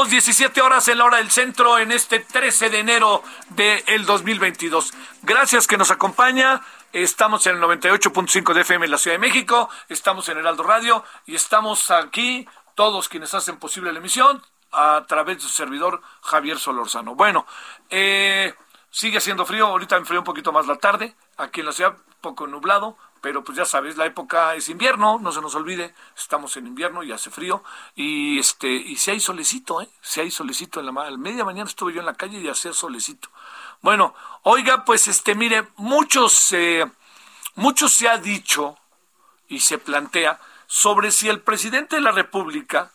Aquí andamos 17 horas en la hora del centro en este 13 de enero del 2022. Gracias que nos acompaña. Estamos en el 98.5 de FM en la Ciudad de México, estamos en Heraldo Radio y estamos aquí todos quienes hacen posible la emisión a través de su servidor Javier Solorzano. Bueno, eh, sigue haciendo frío, ahorita enfrió un poquito más la tarde, aquí en la ciudad poco nublado, pero pues ya sabes, la época es invierno, no se nos olvide, estamos en invierno y hace frío y este y si hay solecito, ¿eh? Si hay solecito en la ma- a media mañana estuve yo en la calle y hacía solecito. Bueno, oiga, pues este mire, muchos eh, mucho se ha dicho y se plantea sobre si el presidente de la República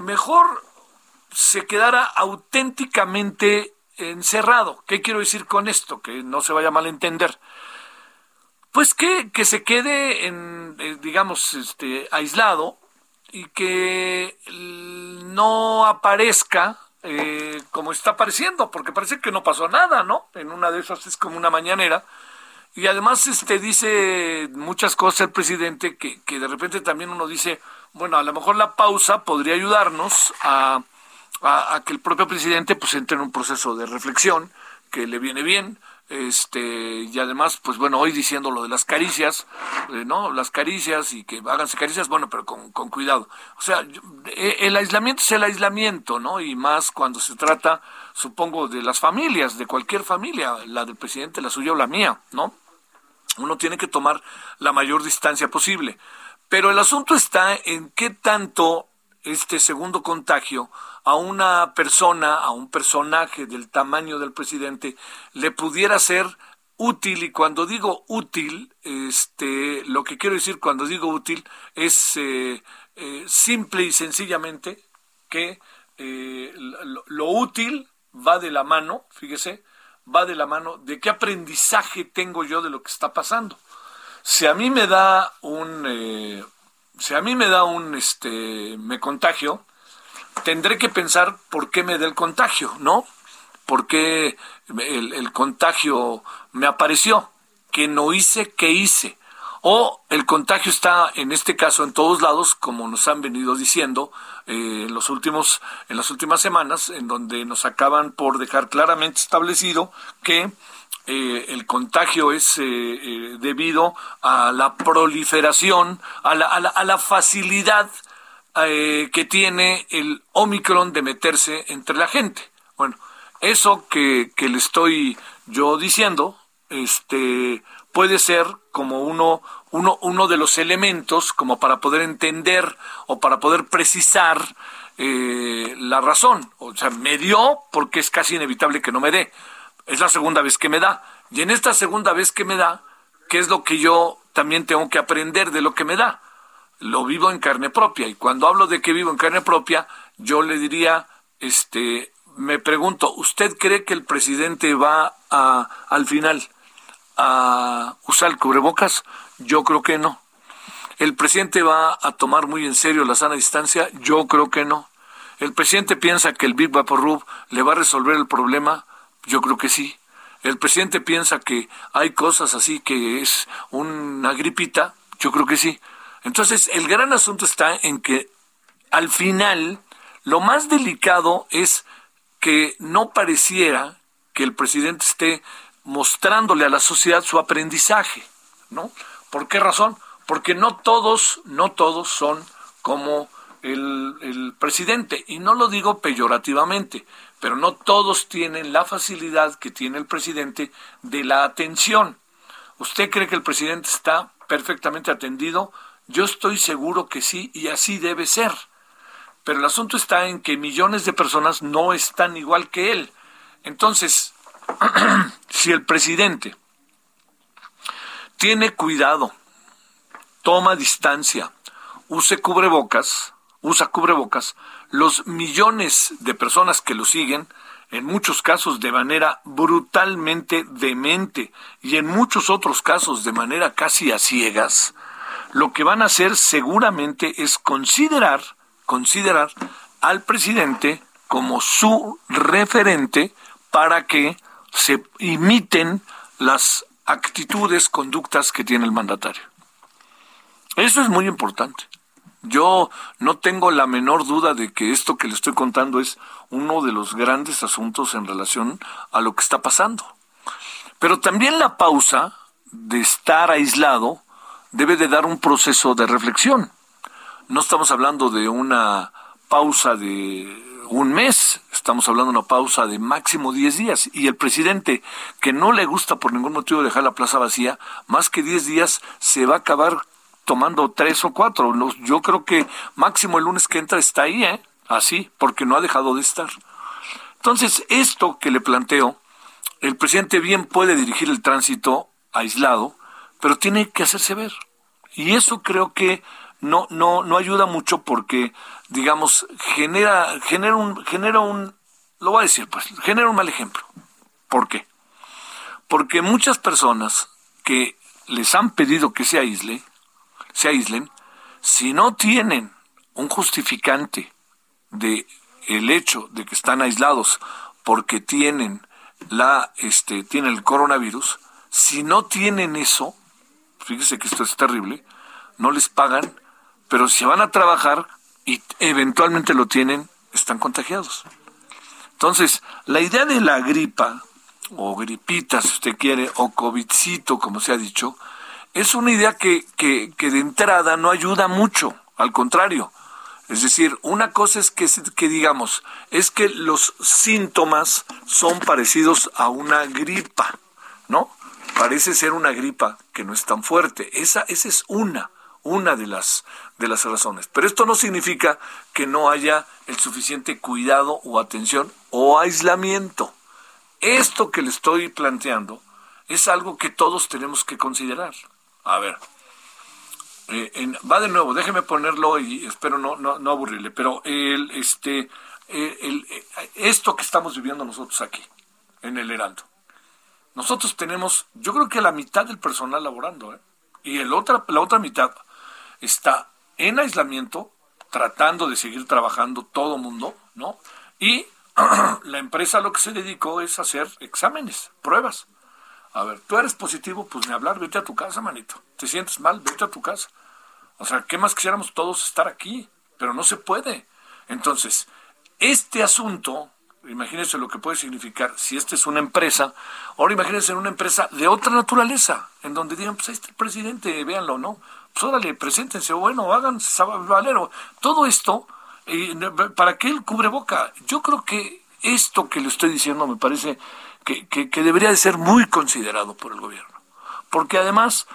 mejor se quedara auténticamente encerrado. ¿Qué quiero decir con esto? Que no se vaya a malentender. Pues que, que se quede en, eh, digamos, este, aislado y que no aparezca eh, como está apareciendo, porque parece que no pasó nada, ¿no? En una de esas es como una mañanera. Y además este dice muchas cosas el presidente que, que de repente también uno dice, bueno, a lo mejor la pausa podría ayudarnos a, a, a que el propio presidente pues entre en un proceso de reflexión que le viene bien, este y además pues bueno hoy diciendo lo de las caricias eh, no las caricias y que háganse caricias bueno pero con, con cuidado. O sea eh, el aislamiento es el aislamiento no y más cuando se trata supongo de las familias de cualquier familia la del presidente la suya o la mía no uno tiene que tomar la mayor distancia posible. Pero el asunto está en qué tanto este segundo contagio a una persona, a un personaje del tamaño del presidente, le pudiera ser útil. Y cuando digo útil, este, lo que quiero decir cuando digo útil es eh, eh, simple y sencillamente que eh, lo, lo útil va de la mano, fíjese, va de la mano de qué aprendizaje tengo yo de lo que está pasando. Si a mí me da un, si a mí me da un, este, me contagio, tendré que pensar por qué me da el contagio, ¿no? ¿Por qué el, el contagio me apareció? ¿Qué no hice? ¿Qué hice? O el contagio está, en este caso, en todos lados, como nos han venido diciendo eh, en, los últimos, en las últimas semanas, en donde nos acaban por dejar claramente establecido que eh, el contagio es eh, debido a la proliferación, a la, a la, a la facilidad eh, que tiene el Omicron de meterse entre la gente. Bueno, eso que, le estoy yo diciendo, este, puede ser como uno, uno, uno de los elementos como para poder entender o para poder precisar eh, la razón. O sea, me dio porque es casi inevitable que no me dé. Es la segunda vez que me da. Y en esta segunda vez que me da, ¿qué es lo que yo también tengo que aprender de lo que me da? Lo vivo en carne propia. Y cuando hablo de que vivo en carne propia, yo le diría, este, me pregunto, ¿usted cree que el presidente va a, al final a usar el cubrebocas? Yo creo que no. ¿El presidente va a tomar muy en serio la sana distancia? Yo creo que no. ¿El presidente piensa que el Big Vaporub le va a resolver el problema? Yo creo que sí. ¿El presidente piensa que hay cosas así que es una gripita? Yo creo que sí. Entonces, el gran asunto está en que al final lo más delicado es que no pareciera que el presidente esté mostrándole a la sociedad su aprendizaje, ¿no? ¿Por qué razón? Porque no todos, no todos son como el, el presidente, y no lo digo peyorativamente, pero no todos tienen la facilidad que tiene el presidente de la atención. ¿Usted cree que el presidente está perfectamente atendido? Yo estoy seguro que sí, y así debe ser. Pero el asunto está en que millones de personas no están igual que él. Entonces, si el presidente tiene cuidado, toma distancia, use cubrebocas, usa cubrebocas, los millones de personas que lo siguen, en muchos casos de manera brutalmente demente y en muchos otros casos de manera casi a ciegas, lo que van a hacer seguramente es considerar, considerar al presidente como su referente para que se imiten las actitudes, conductas que tiene el mandatario. Eso es muy importante. Yo no tengo la menor duda de que esto que le estoy contando es uno de los grandes asuntos en relación a lo que está pasando. Pero también la pausa de estar aislado debe de dar un proceso de reflexión. No estamos hablando de una pausa de un mes, estamos hablando de una pausa de máximo 10 días. Y el presidente, que no le gusta por ningún motivo dejar la plaza vacía, más que 10 días se va a acabar tomando tres o cuatro. Yo creo que máximo el lunes que entra está ahí, ¿eh? Así, porque no ha dejado de estar. Entonces, esto que le planteo, el presidente bien puede dirigir el tránsito aislado, pero tiene que hacerse ver. Y eso creo que no, no, no ayuda mucho porque, digamos, genera, genera un, genera un, lo voy a decir, pues, genera un mal ejemplo. ¿Por qué? Porque muchas personas que les han pedido que se aísle, se aíslen, si no tienen un justificante de el hecho de que están aislados porque tienen la este tienen el coronavirus, si no tienen eso, fíjese que esto es terrible, no les pagan, pero si van a trabajar y eventualmente lo tienen, están contagiados. Entonces, la idea de la gripa, o gripita si usted quiere, o COVIDcito, como se ha dicho, es una idea que, que, que de entrada no ayuda mucho, al contrario. Es decir, una cosa es que, que digamos, es que los síntomas son parecidos a una gripa, ¿no? Parece ser una gripa que no es tan fuerte. Esa, esa es una, una de las, de las razones. Pero esto no significa que no haya el suficiente cuidado o atención o aislamiento. Esto que le estoy planteando es algo que todos tenemos que considerar. A ver, eh, va de nuevo, déjeme ponerlo y espero no, no, no aburrirle, pero el, este, eh, el, eh, esto que estamos viviendo nosotros aquí, en el Heraldo, nosotros tenemos, yo creo que la mitad del personal laborando, ¿eh? y el otra, la otra mitad está en aislamiento, tratando de seguir trabajando todo mundo, ¿no? Y la empresa lo que se dedicó es hacer exámenes, pruebas. A ver, tú eres positivo, pues ni hablar, vete a tu casa, manito. Te sientes mal, vete a tu casa. O sea, ¿qué más quisiéramos todos estar aquí? Pero no se puede. Entonces, este asunto, imagínense lo que puede significar si esta es una empresa, ahora imagínense una empresa de otra naturaleza, en donde digan, pues ahí está el presidente, véanlo, ¿no? Pues órale, preséntense, bueno, hagan valero. Todo esto, ¿para qué el cubreboca? Yo creo que esto que le estoy diciendo me parece que, debería de ser muy considerado por el gobierno. Porque además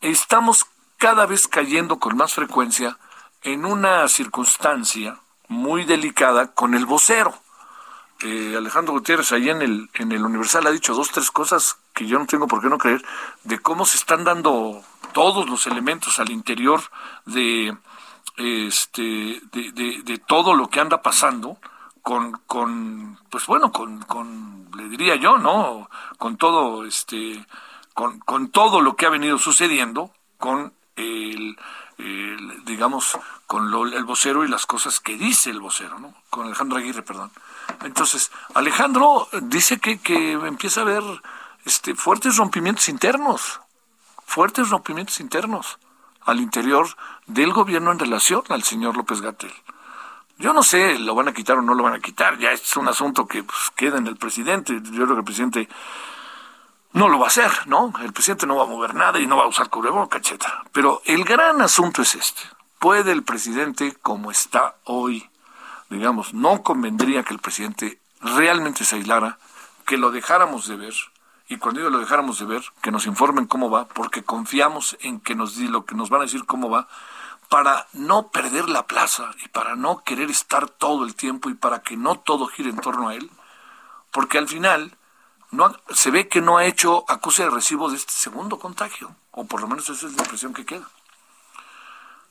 estamos cada vez cayendo con más frecuencia en una circunstancia muy delicada con el vocero. Alejandro Gutiérrez ahí en el, en el Universal ha dicho dos, tres cosas que yo no tengo por qué no creer, de cómo se están dando todos los elementos al interior de, este, de, todo lo que anda pasando con, con pues bueno, con, con, le diría yo, ¿no? Con todo, este, con, con todo lo que ha venido sucediendo, con el, digamos, con lo, el vocero y las cosas que dice el vocero, ¿no? Con Alejandro Aguirre, perdón. Entonces, Alejandro dice que, que empieza a haber este, fuertes rompimientos internos, fuertes rompimientos internos al interior del gobierno en relación al señor López Gatel. Yo no sé, lo van a quitar o no lo van a quitar, ya es un asunto que pues, queda en el presidente. Yo creo que el presidente no lo va a hacer, ¿no? El presidente no va a mover nada y no va a usar cubreboca, etcétera. Pero el gran asunto es este. ¿Puede el presidente, como está hoy, digamos, no convendría que el presidente realmente se aislara, que lo dejáramos de ver, y cuando digo lo dejáramos de ver, que nos informen cómo va, porque confiamos en que nos di lo que nos van a decir cómo va, para no perder la plaza y para no querer estar todo el tiempo y para que no todo gire en torno a él, porque al final no se ve que no ha hecho acuse de recibo de este segundo contagio, o por lo menos esa es la impresión que queda.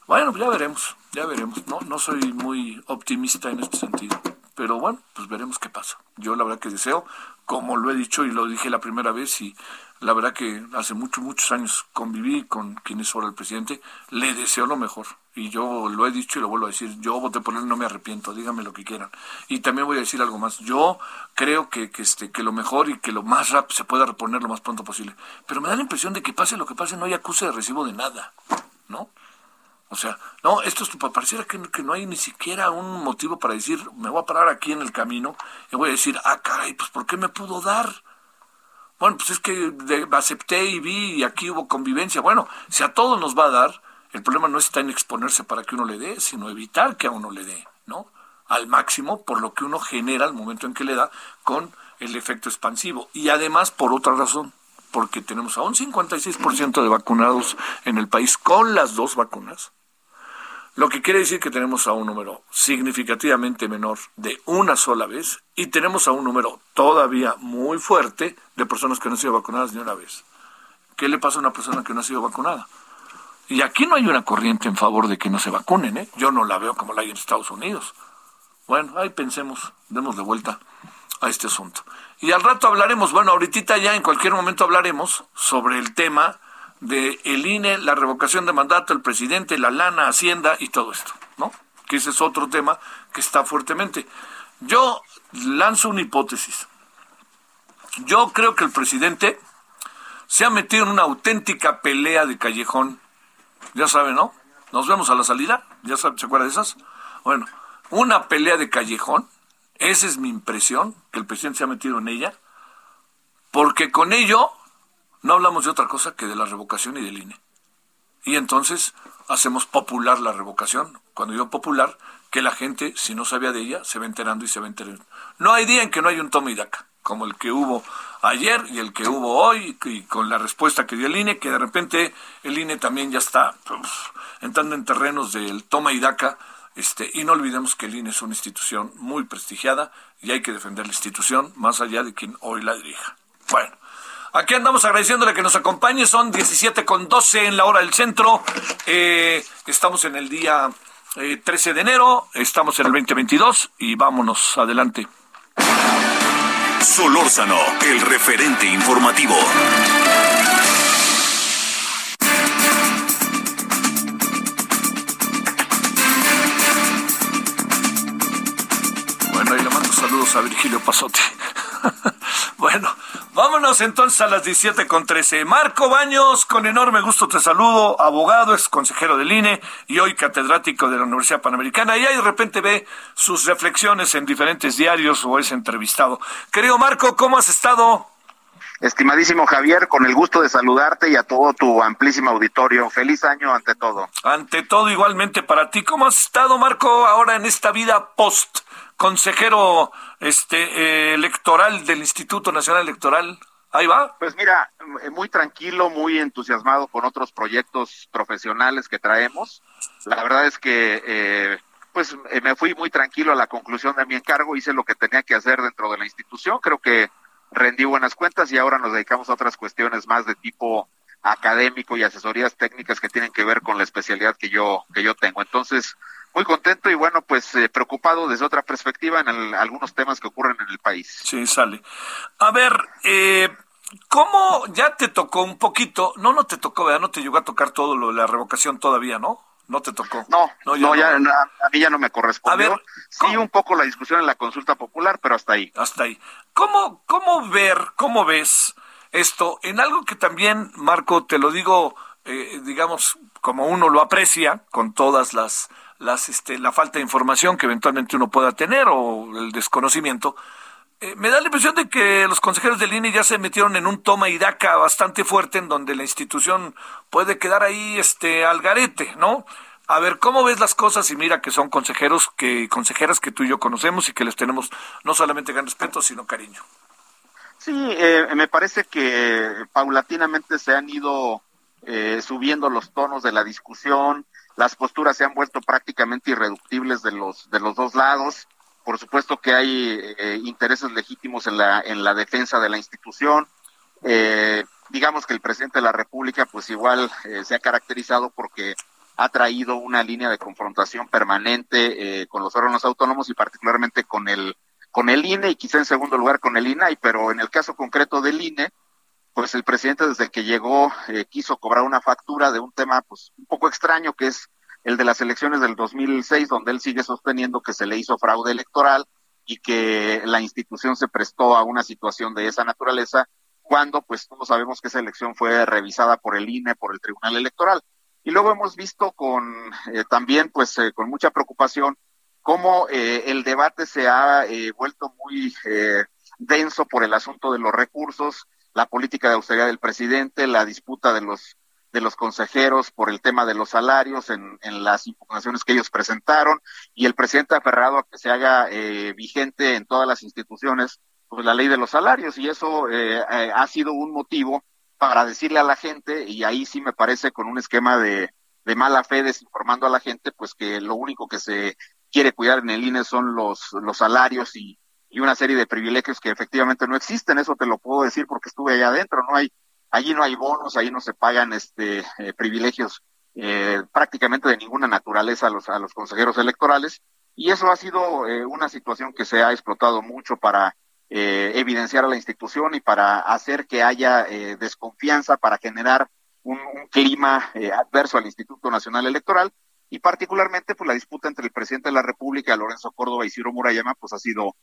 Bueno, ya veremos, ya veremos. No, no soy muy optimista en este sentido. Pero bueno, pues veremos qué pasa. Yo la verdad que deseo, como lo he dicho y lo dije la primera vez, y la verdad que hace muchos, muchos años conviví con quien es ahora el presidente, le deseo lo mejor. Y yo lo he dicho y lo vuelvo a decir, yo voté por él, no me arrepiento, díganme lo que quieran. Y también voy a decir algo más, yo creo que, que, este, que lo mejor y que lo más rápido se pueda reponer lo más pronto posible. Pero me da la impresión de que pase lo que pase, no hay acuse de recibo de nada, ¿no? O sea, no, esto es, pareciera que, que, no hay ni siquiera un motivo para decir, me voy a parar aquí en el camino y voy a decir, ah, caray, pues ¿por qué me pudo dar? Bueno, pues es que acepté y vi y aquí hubo convivencia. Bueno, si a todos nos va a dar, el problema no está en exponerse para que uno le dé, sino evitar que a uno le dé, ¿no? Al máximo por lo que uno genera al momento en que le da con el efecto expansivo. Y además por otra razón, porque tenemos a un 56% de vacunados en el país con las dos vacunas lo que quiere decir que tenemos a un número significativamente menor de una sola vez y tenemos a un número todavía muy fuerte de personas que no han sido vacunadas ni una vez. ¿Qué le pasa a una persona que no ha sido vacunada? Y aquí no hay una corriente en favor de que no se vacunen, ¿eh? Yo no la veo como la hay en Estados Unidos. Bueno, ahí pensemos, demos de vuelta a este asunto. Y al rato hablaremos, bueno, ahorita ya en cualquier momento hablaremos sobre el tema de el INE, la revocación de mandato, el presidente, la lana, Hacienda y todo esto, ¿no? Que ese es otro tema que está fuertemente. Yo lanzo una hipótesis. Yo creo que el presidente se ha metido en una auténtica pelea de callejón. Ya sabe, ¿no? Nos vemos a la salida. ¿Ya sabe, se acuerda de esas? Bueno, una pelea de callejón. Esa es mi impresión, que el presidente se ha metido en ella. Porque con ello no hablamos de otra cosa que de la revocación y del INE. Y entonces hacemos popular la revocación. Cuando digo popular, que la gente, si no sabía de ella, se va enterando y se va enterando. No hay día en que no haya un toma y daca, como el que hubo ayer y el que hubo hoy, y con la respuesta que dio el INE, que de repente el INE también ya está pues, entrando en terrenos del toma y daca. Este, y no olvidemos que el INE es una institución muy prestigiada y hay que defender la institución más allá de quien hoy la dirija. Bueno, Aquí andamos agradeciéndole que nos acompañe. Son 17 con 12 en la hora del centro. Eh, estamos en el día 13 eh, de enero. Estamos en el 2022 y vámonos adelante. Solórzano, el referente informativo. Bueno, ahí le mando saludos a Virgilio Pasote. bueno, vámonos entonces a las 17 con 13. Marco Baños, con enorme gusto te saludo, abogado, ex consejero del INE y hoy catedrático de la Universidad Panamericana. Y ahí de repente ve sus reflexiones en diferentes diarios o es entrevistado. Querido Marco, ¿cómo has estado? Estimadísimo Javier, con el gusto de saludarte y a todo tu amplísimo auditorio. Feliz año ante todo. Ante todo, igualmente para ti. ¿Cómo has estado, Marco, ahora en esta vida post consejero este eh, electoral del Instituto Nacional Electoral. Ahí va. Pues mira, eh, muy tranquilo, muy entusiasmado con otros proyectos profesionales que traemos. La verdad es que eh, pues me fui muy tranquilo a la conclusión de mi encargo, hice lo que tenía que hacer dentro de la institución, creo que rendí buenas cuentas y ahora nos dedicamos a otras cuestiones más de tipo académico y asesorías técnicas que tienen que ver con la especialidad que yo que yo tengo. Entonces, muy contento y bueno, pues eh, preocupado desde otra perspectiva en algunos temas que ocurren en el país. Sí, sale. A ver, eh, ¿cómo ya te tocó un poquito? No, no te tocó, ¿verdad? No te llegó a tocar todo lo de la revocación todavía, ¿no? No te tocó. No, no, ya, a mí ya no me correspondió. A ver, sí, un poco la discusión en la consulta popular, pero hasta ahí. Hasta ahí. ¿Cómo, cómo ver, cómo ves esto en algo que también, Marco, te lo digo, eh, digamos, como uno lo aprecia, con todas las las, este, la falta de información que eventualmente uno pueda tener o el desconocimiento, Eh, me da la impresión de que los consejeros del INE ya se metieron en un toma y daca bastante fuerte en donde la institución puede quedar ahí este al garete, ¿no? A ver, ¿cómo ves las cosas? Y mira que son consejeros que consejeras que tú y yo conocemos y que les tenemos no solamente gran respeto, sino cariño. Sí, eh, me parece que paulatinamente se han ido eh, subiendo los tonos de la discusión, las posturas se han vuelto prácticamente irreductibles de los de los dos lados. Por supuesto que hay eh, intereses legítimos en la en la defensa de la institución. digamos que el presidente de la República, pues igual se ha caracterizado porque ha traído una línea de confrontación permanente eh, con los órganos autónomos y particularmente con el con el INE y quizá en segundo lugar con el INAI, pero en el caso concreto del INE, pues el presidente desde que llegó eh, quiso cobrar una factura de un tema pues un poco extraño que es el de las elecciones del 2006, donde él sigue sosteniendo que se le hizo fraude electoral y que la institución se prestó a una situación de esa naturaleza, cuando pues todos sabemos que esa elección fue revisada por el INE, por el Tribunal Electoral. Y luego hemos visto con eh, también, pues, eh, con mucha preocupación cómo eh, el debate se ha vuelto muy denso por el asunto de los recursos, la política de austeridad del presidente, la disputa de los de los consejeros por el tema de los salarios en, en las impugnaciones que ellos presentaron y el presidente aferrado a que se haga vigente en todas las instituciones pues la ley de los salarios y eso ha sido un motivo para decirle a la gente, y ahí sí me parece con un esquema de, de mala fe desinformando a la gente, pues que lo único que se quiere cuidar en el INE son los, los salarios y, y una serie de privilegios que efectivamente no existen, eso te lo puedo decir porque estuve allá adentro, no hay, allí no hay bonos, allí no se pagan este eh, privilegios eh, prácticamente de ninguna naturaleza a los, a los consejeros electorales, y eso ha sido eh, una situación que se ha explotado mucho para eh, evidenciar a la institución y para hacer que haya desconfianza, para generar un, clima adverso al Instituto Nacional Electoral y particularmente pues la disputa entre el presidente de la República, Lorenzo Córdoba y Ciro Murayama, pues ha sido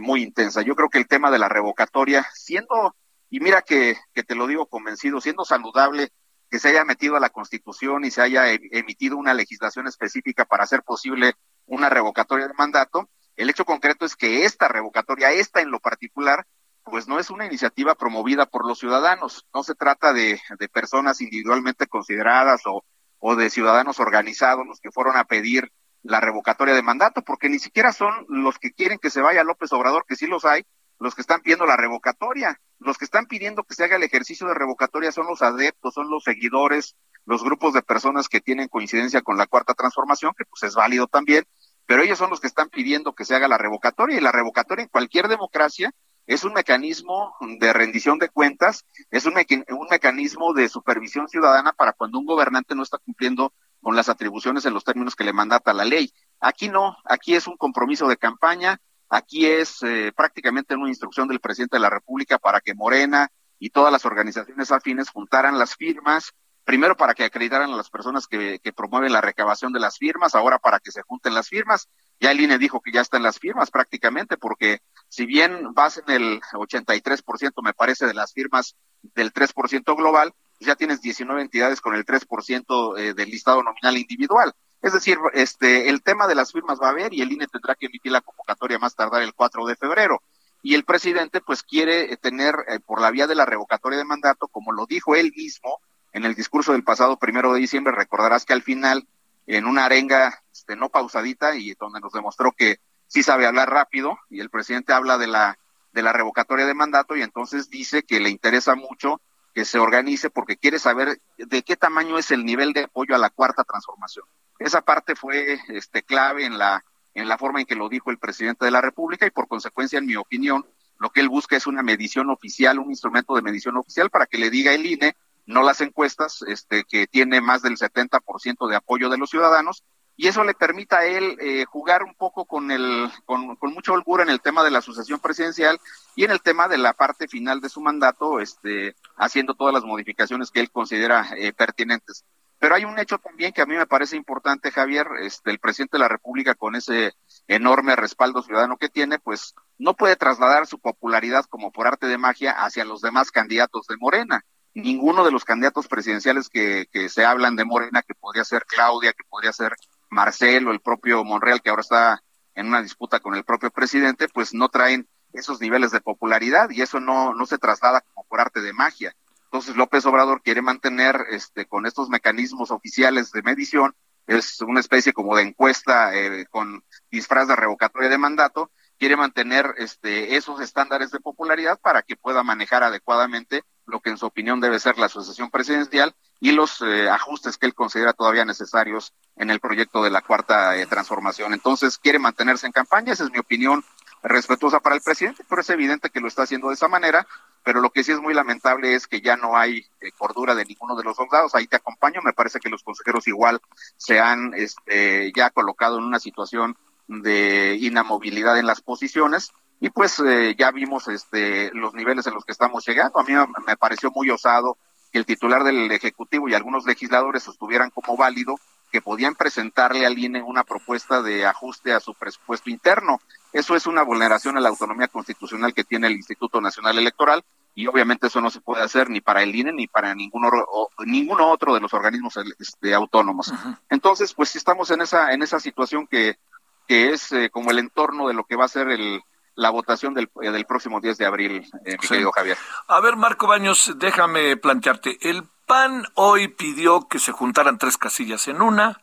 muy intensa. Yo creo que el tema de la revocatoria, siendo, y mira que, que te lo digo convencido, siendo saludable que se haya metido a la Constitución y se haya e, emitido una legislación específica para hacer posible una revocatoria de mandato, el hecho concreto es que esta revocatoria, esta en lo particular, pues no es una iniciativa promovida por los ciudadanos. No se trata de, de personas individualmente consideradas o, o de ciudadanos organizados los que fueron a pedir la revocatoria de mandato, porque ni siquiera son los que quieren que se vaya López Obrador, que sí los hay, los que están pidiendo la revocatoria. Los que están pidiendo que se haga el ejercicio de revocatoria son los adeptos, son los seguidores, los grupos de personas que tienen coincidencia con la cuarta transformación, que pues es válido también, pero ellos son los que están pidiendo que se haga la revocatoria y la revocatoria en cualquier democracia es un mecanismo de rendición de cuentas, es un, un mecanismo de supervisión ciudadana para cuando un gobernante no está cumpliendo con las atribuciones en los términos que le mandata la ley. Aquí no, aquí es un compromiso de campaña, aquí es eh, prácticamente una instrucción del presidente de la República para que Morena y todas las organizaciones afines juntaran las firmas primero para que acreditaran a las personas que, promueven la recabación de las firmas, ahora para que se junten las firmas. Ya el INE dijo que ya están las firmas prácticamente, porque si bien vas en el 83%, me parece, de las firmas del 3% global, ya tienes 19 entidades con el 3% eh, del listado nominal individual. Es decir, este, el tema de las firmas va a haber y el INE tendrá que emitir la convocatoria más tardar el 4 de febrero. Y el presidente, pues, quiere tener eh, por la vía de la revocatoria de mandato, como lo dijo él mismo, en el discurso del pasado primero de diciembre, recordarás que al final, en una arenga este, no pausadita y donde nos demostró que sí sabe hablar rápido, y el presidente habla de la, de la revocatoria de mandato y entonces dice que le interesa mucho que se organice porque quiere saber de qué tamaño es el nivel de apoyo a la cuarta transformación. Esa parte fue este, clave en la, en la forma en que lo dijo el presidente de la República y por consecuencia, en mi opinión, lo que él busca es una medición oficial, un instrumento de medición oficial para que le diga el INE no las encuestas, este, que tiene más del 70% de apoyo de los ciudadanos, y eso le permita a él eh, jugar un poco con, el, con, con mucha holgura en el tema de la sucesión presidencial y en el tema de la parte final de su mandato, este, haciendo todas las modificaciones que él considera eh, pertinentes. Pero hay un hecho también que a mí me parece importante, Javier, este, el presidente de la República con ese enorme respaldo ciudadano que tiene, pues no puede trasladar su popularidad como por arte de magia hacia los demás candidatos de Morena ninguno de los candidatos presidenciales que, que se hablan de Morena, que podría ser Claudia, que podría ser Marcelo, el propio Monreal, que ahora está en una disputa con el propio presidente, pues no traen esos niveles de popularidad y eso no, no se traslada como por arte de magia. Entonces López Obrador quiere mantener este, con estos mecanismos oficiales de medición, es una especie como de encuesta eh, con disfraz de revocatoria de mandato, quiere mantener este, esos estándares de popularidad para que pueda manejar adecuadamente lo que en su opinión debe ser la sucesión presidencial y los eh, ajustes que él considera todavía necesarios en el proyecto de la cuarta eh, transformación. Entonces, quiere mantenerse en campaña, esa es mi opinión respetuosa para el presidente, pero es evidente que lo está haciendo de esa manera, pero lo que sí es muy lamentable es que ya no hay eh, cordura de ninguno de los soldados, ahí te acompaño, me parece que los consejeros igual se han este, ya colocado en una situación de inamovilidad en las posiciones y pues eh, ya vimos este los niveles en los que estamos llegando. A mí me pareció muy osado que el titular del Ejecutivo y algunos legisladores sostuvieran como válido que podían presentarle al INE una propuesta de ajuste a su presupuesto interno. Eso es una vulneración a la autonomía constitucional que tiene el Instituto Nacional Electoral y obviamente eso no se puede hacer ni para el INE ni para ninguno, ninguno otro de los organismos este, autónomos. Entonces, pues estamos en esa en esa situación que que es eh, como el entorno de lo que va a ser el, la votación del, eh, del próximo 10 de abril, eh, mi querido Javier. A ver, Marco Baños, déjame plantearte. El PAN hoy pidió que se juntaran tres casillas en una.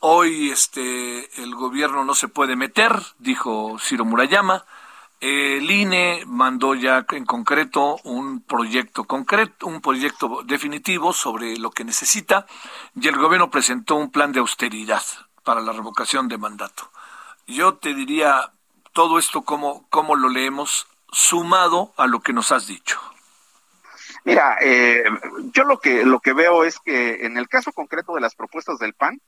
hoy este el gobierno no se puede meter, dijo Ciro Murayama. El INE mandó ya en concreto un proyecto concreto, un proyecto definitivo sobre lo que necesita y el gobierno presentó un plan de austeridad para la revocación de mandato. Yo te diría todo esto cómo, cómo lo leemos sumado a lo que nos has dicho. Mira, eh, yo lo que lo que veo es que en el caso concreto de las propuestas del PAN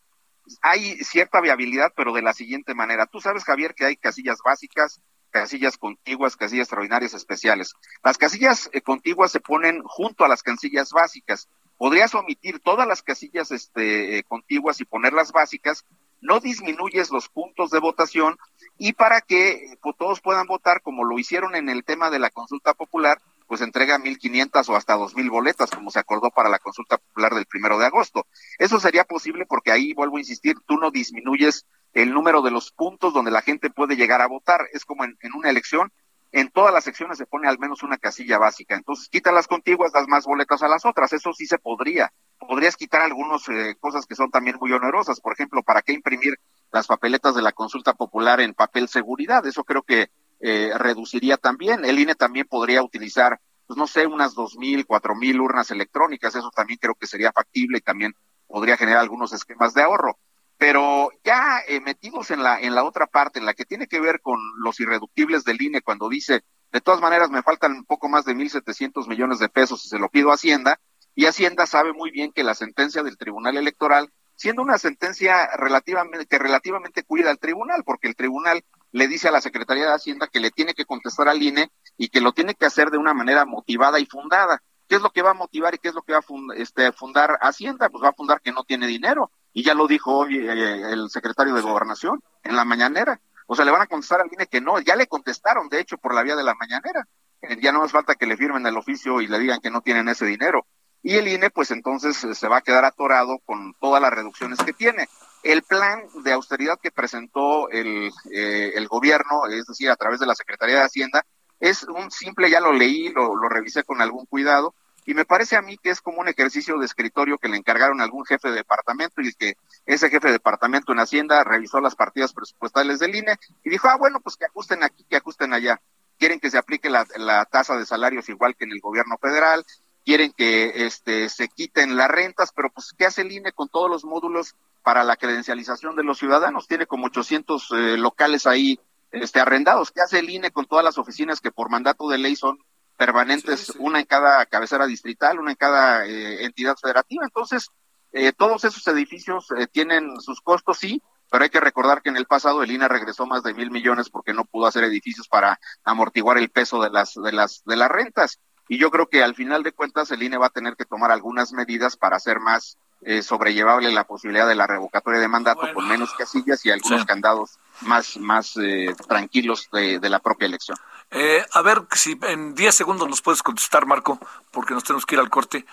hay cierta viabilidad, pero de la siguiente manera. Tú sabes, Javier, que hay casillas básicas, casillas contiguas, casillas extraordinarias especiales. Las casillas eh, contiguas se ponen junto a las casillas básicas. Podrías omitir todas las casillas este, eh, contiguas y poner las básicas no disminuyes los puntos de votación y para que pues, todos puedan votar como lo hicieron en el tema de la consulta popular, pues entrega 1.500 o hasta 2.000 boletas, como se acordó para la consulta popular del primero de agosto. Eso sería posible porque ahí, vuelvo a insistir, tú no disminuyes el número de los puntos donde la gente puede llegar a votar. Es como en, en una elección, en todas las secciones se pone al menos una casilla básica. Entonces, quita las contiguas, das más boletas a las otras. Eso sí se podría podrías quitar algunas eh, cosas que son también muy onerosas. Por ejemplo, ¿para qué imprimir las papeletas de la consulta popular en papel seguridad? Eso creo que eh, reduciría también. El INE también podría utilizar, pues no sé, unas dos mil, cuatro mil urnas electrónicas. Eso también creo que sería factible y también podría generar algunos esquemas de ahorro. Pero ya eh, metidos en la, en la otra parte, en la que tiene que ver con los irreductibles del INE, cuando dice, de todas maneras me faltan un poco más de mil setecientos millones de pesos y se lo pido a Hacienda, y Hacienda sabe muy bien que la sentencia del Tribunal Electoral, siendo una sentencia relativamente, que relativamente cuida al tribunal, porque el tribunal le dice a la Secretaría de Hacienda que le tiene que contestar al INE y que lo tiene que hacer de una manera motivada y fundada. ¿Qué es lo que va a motivar y qué es lo que va a este, fundar Hacienda? Pues va a fundar que no tiene dinero. Y ya lo dijo hoy eh, el secretario de Gobernación en la mañanera. O sea, le van a contestar al INE que no. Ya le contestaron, de hecho, por la vía de la mañanera. Eh, ya no más falta que le firmen el oficio y le digan que no tienen ese dinero y el INE pues entonces eh, se va a quedar atorado con todas las reducciones que tiene. El plan de austeridad que presentó el, eh, el gobierno, es decir, a través de la Secretaría de Hacienda, es un simple, ya lo leí, lo, revisé con algún cuidado, y me parece a mí que es como un ejercicio de escritorio que le encargaron a algún jefe de departamento y que ese jefe de departamento en Hacienda revisó las partidas presupuestales del INE y dijo, ah, bueno, pues que ajusten aquí, que ajusten allá. Quieren que se aplique la, la tasa de salarios igual que en el gobierno federal, quieren que este, se quiten las rentas, pero pues ¿qué hace el INE con todos los módulos para la credencialización de los ciudadanos? Tiene como 800 eh, locales ahí este, arrendados. ¿Qué hace el INE con todas las oficinas que por mandato de ley son permanentes, una en cada cabecera distrital, una en cada eh, entidad federativa? Entonces, eh, todos esos edificios tienen sus costos, sí, pero hay que recordar que en el pasado el INE regresó más de mil millones porque no pudo hacer edificios para amortiguar el peso de las de las de las rentas y yo creo que al final de cuentas el INE va a tener que tomar algunas medidas para hacer más eh, sobrellevable la posibilidad de la revocatoria de mandato con menos casillas y algunos candados más, más eh, tranquilos de, la propia elección. Eh, a ver si en 10 segundos nos puedes contestar, Marco, porque nos tenemos que ir al corte.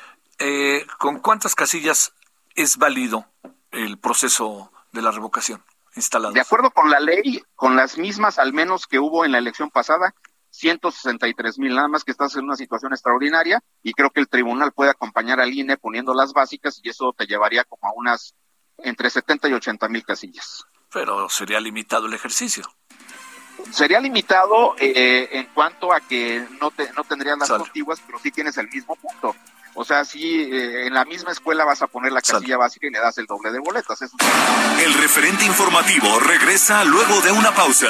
¿Con cuántas casillas es válido el proceso de la revocación? instalados. De acuerdo con la ley, con las mismas al menos que hubo en la elección pasada, 163 mil, nada más que estás en una situación extraordinaria y creo que el tribunal puede acompañar al INE poniendo las básicas y eso te llevaría como a unas entre 70 y 80 mil casillas. Pero sería limitado el ejercicio. Sería limitado eh, en cuanto a que no, te, no tendrían las contiguas, pero sí tienes el mismo punto. O sea, si eh, en la misma escuela vas a poner la casilla básica y le das el doble de boletas. Eso el referente informativo regresa luego de una pausa.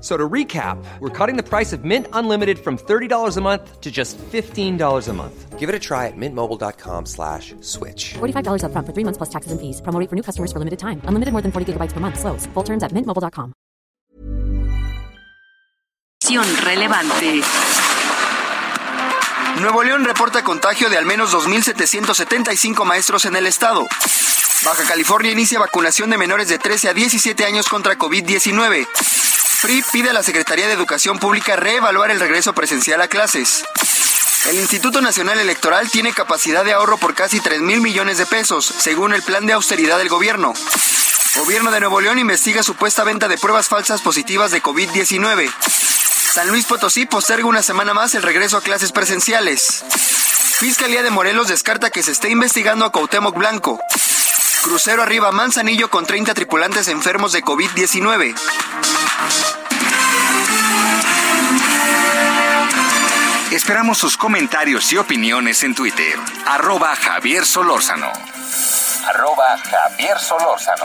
So to recap, we're cutting the price of Mint Unlimited from $30 a month to just $15 a month. Give it a try at mintmobile.com slash switch. $45 up front for three months plus taxes and fees. Promo for new customers for limited time. Unlimited more than 40 gigabytes per month. Slows. Full terms at mintmobile.com. Relevante. Nuevo León reporta contagio de al menos 2.775 maestros en el estado. Baja California inicia vacunación de menores de 13 a 17 años contra COVID-19. FRI pide a la Secretaría de Educación Pública reevaluar el regreso presencial a clases. El Instituto Nacional Electoral tiene capacidad de ahorro por casi 3 mil millones de pesos, según el plan de austeridad del gobierno. Gobierno de Nuevo León investiga supuesta venta de pruebas falsas positivas de COVID-19. San Luis Potosí posterga una semana más el regreso a clases presenciales. Fiscalía de Morelos descarta que se esté investigando a Cuauhtémoc Blanco. Crucero arriba Manzanillo con 30 tripulantes enfermos de COVID-19. Esperamos sus comentarios y opiniones en Twitter. Arroba Javier Solórzano. Arroba Javier Solórzano.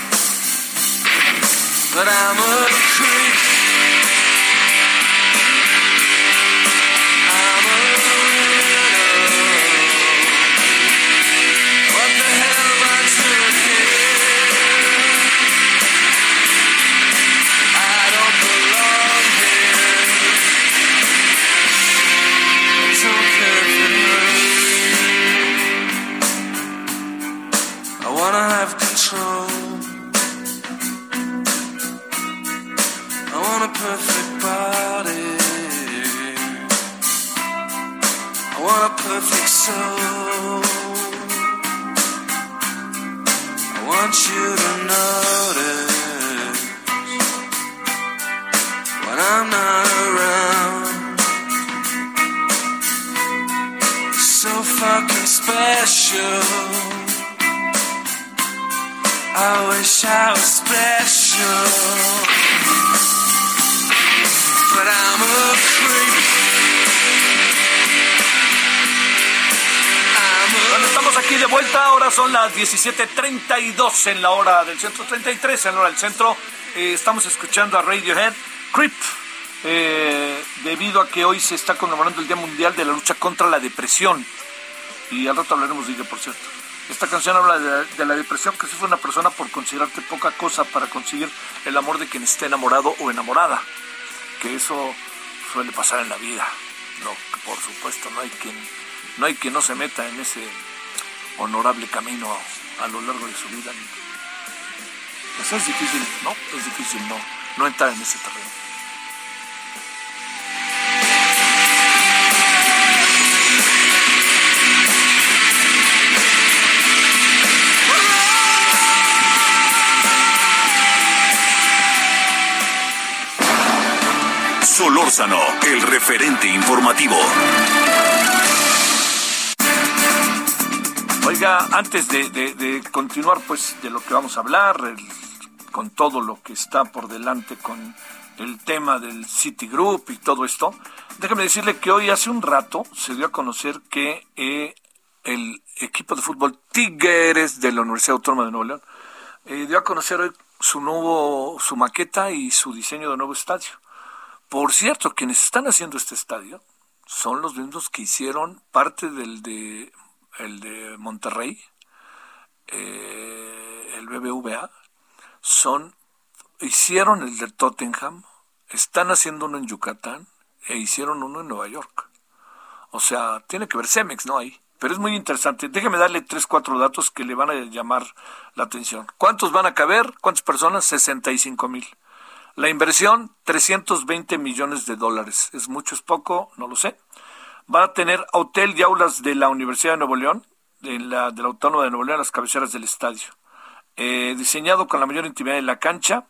But I'm a creep. notice when I'm not around. So fucking special. I wish I was special. Son las 17:32 en la hora del centro, 33 en la hora del centro. Eh, estamos escuchando a Radiohead, Creep, eh, debido a que hoy se está conmemorando el Día Mundial de la Lucha contra la Depresión. Y al rato hablaremos de ello, por cierto. Esta canción habla de, la depresión que sufre una persona por considerarte poca cosa para conseguir el amor de quien esté enamorado o enamorada. Que eso suele pasar en la vida. No, por supuesto, no hay quien no, hay quien no se meta en ese honorable camino a, lo largo de su vida. Eso es difícil, ¿no? Es difícil no, no entrar en ese terreno. Solórzano, el referente informativo. Oiga, antes de, continuar, pues, de lo que vamos a hablar, con todo lo que está por delante con el tema del Citigroup y todo esto, déjame decirle que hoy hace un rato se dio a conocer que eh, el equipo de fútbol Tigres de la Universidad Autónoma de Nuevo León eh, dio a conocer hoy su nuevo, su maqueta y su diseño de nuevo estadio. Por cierto, quienes están haciendo este estadio son los mismos que hicieron parte del de el de Monterrey, eh, el BBVA, son, hicieron el de Tottenham, están haciendo uno en Yucatán e hicieron uno en Nueva York. O sea, tiene que ver Cemex, ¿no? Ahí. Pero es muy interesante. Déjeme darle tres, cuatro datos que le van a llamar la atención. ¿Cuántos van a caber? ¿Cuántas personas? 65 mil. La inversión, 320 millones de dólares. ¿Es mucho, es poco? No lo sé va a tener hotel y aulas de la Universidad de Nuevo León, de la, de la Autónoma de Nuevo León, las cabeceras del estadio. Eh, diseñado con la mayor intimidad en la cancha,